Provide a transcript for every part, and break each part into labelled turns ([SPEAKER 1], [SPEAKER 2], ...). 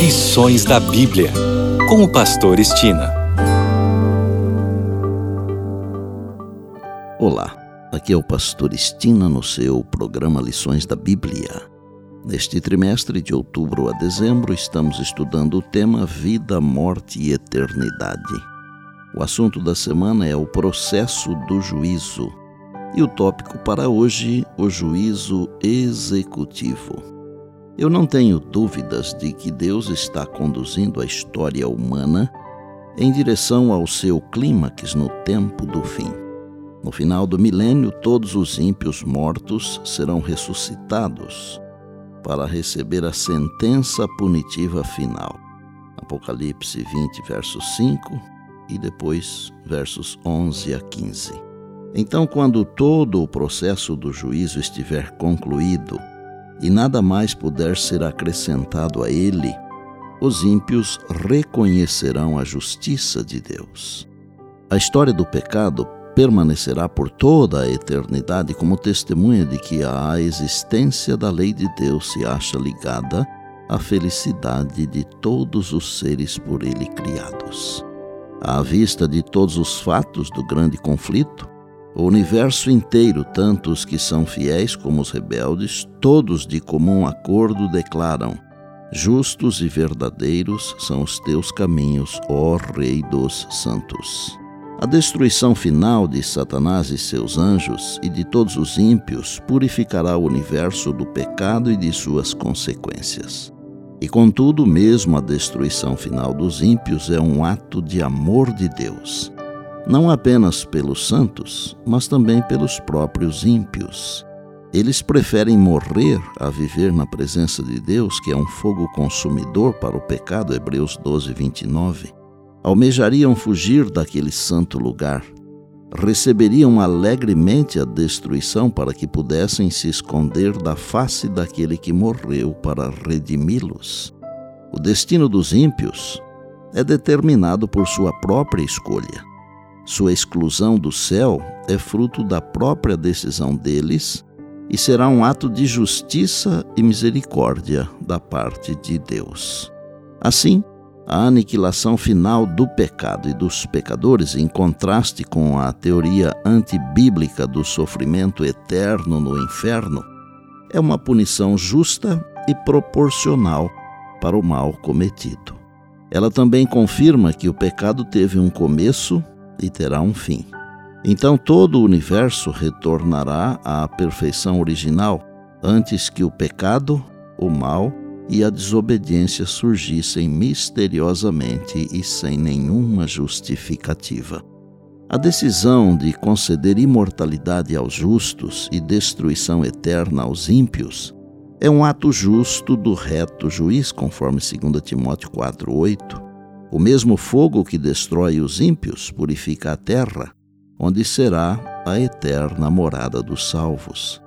[SPEAKER 1] Lições da Bíblia, com o Pastor Estina.
[SPEAKER 2] Olá, aqui é o Pastor Estina no seu programa Lições da Bíblia. Neste trimestre de outubro a dezembro, estamos estudando o tema Vida, Morte e Eternidade. O assunto da semana é o processo do juízo. E o tópico para hoje, o juízo executivo. Eu não tenho dúvidas de que Deus está conduzindo a história humana em direção ao seu clímax no tempo do fim. No final do milênio, todos os ímpios mortos serão ressuscitados para receber a sentença punitiva final. Apocalipse 20, verso 5 e depois versos 11 a 15. Então, quando todo o processo do juízo estiver concluído, e nada mais puder ser acrescentado a ele, os ímpios reconhecerão a justiça de Deus. A história do pecado permanecerá por toda a eternidade como testemunha de que a existência da lei de Deus se acha ligada à felicidade de todos os seres por ele criados. À vista de todos os fatos do grande conflito, o universo inteiro, tanto os que são fiéis como os rebeldes, todos de comum acordo declaram: Justos e verdadeiros são os teus caminhos, ó Rei dos Santos. A destruição final de Satanás e seus anjos e de todos os ímpios purificará o universo do pecado e de suas consequências. E contudo, mesmo a destruição final dos ímpios é um ato de amor de Deus não apenas pelos santos, mas também pelos próprios ímpios. Eles preferem morrer a viver na presença de Deus, que é um fogo consumidor para o pecado, Hebreus 12, 29. Almejariam fugir daquele santo lugar. Receberiam alegremente a destruição para que pudessem se esconder da face daquele que morreu para redimi-los. O destino dos ímpios é determinado por sua própria escolha. Sua exclusão do céu é fruto da própria decisão deles e será um ato de justiça e misericórdia da parte de Deus. Assim, a aniquilação final do pecado e dos pecadores, em contraste com a teoria antibíblica do sofrimento eterno no inferno, é uma punição justa e proporcional para o mal cometido. Ela também confirma que o pecado teve um começo e terá um fim. Então todo o universo retornará à perfeição original antes que o pecado, o mal e a desobediência surgissem misteriosamente e sem nenhuma justificativa. A decisão de conceder imortalidade aos justos e destruição eterna aos ímpios é um ato justo do reto juiz, conforme 2 Timóteo 4:8 o mesmo fogo que destrói os ímpios purifica a terra, onde será a eterna morada dos salvos.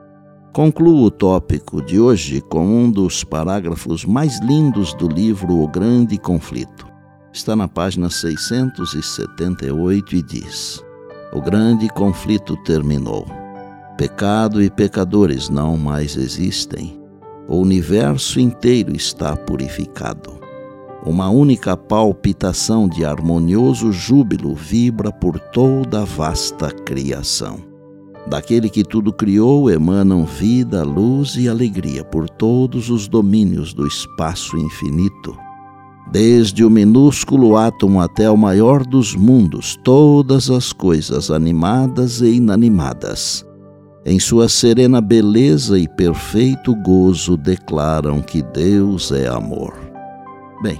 [SPEAKER 2] Concluo o tópico de hoje com um dos parágrafos mais lindos do livro O Grande Conflito. Está na página 678 e diz: O grande conflito terminou. Pecado e pecadores não mais existem. O universo inteiro está purificado. Uma única palpitação de harmonioso júbilo vibra por toda a vasta criação. Daquele que tudo criou emanam vida, luz e alegria por todos os domínios do espaço infinito. Desde o minúsculo átomo até o maior dos mundos, todas as coisas animadas e inanimadas, em sua serena beleza e perfeito gozo, declaram que Deus é amor. Bem,